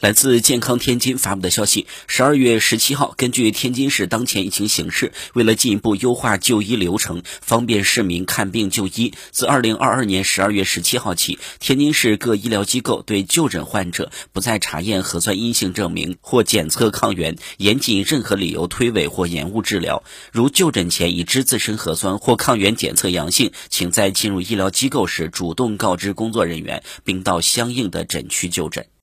来自健康天津发布的消息十二月十七号根据天津市当前疫情形势为了进一步优化就医流程方便市民看病就医自二零二二年十二月十七号起天津市各医疗机构对就诊患者不再查验核酸阴性证明或检测抗原严禁任何理由推诿或延误治疗。如就诊前已知自身核酸或抗原检测阳性请在进入医疗机构时主动告知工作人员并到相应的诊区就诊。